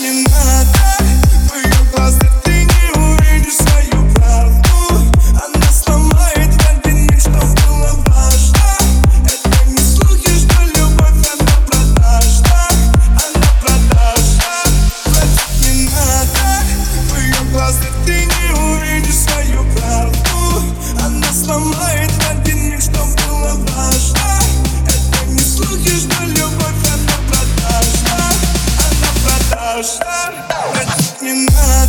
Не надо, в ее глазах ты не увидишь свою правду Она сломает один миг, что было важно Это не слухи, что любовь, она продажна Она продажна Платить не надо, в ее глазах ты не увидишь свою правду Она сломает Отнять не надо.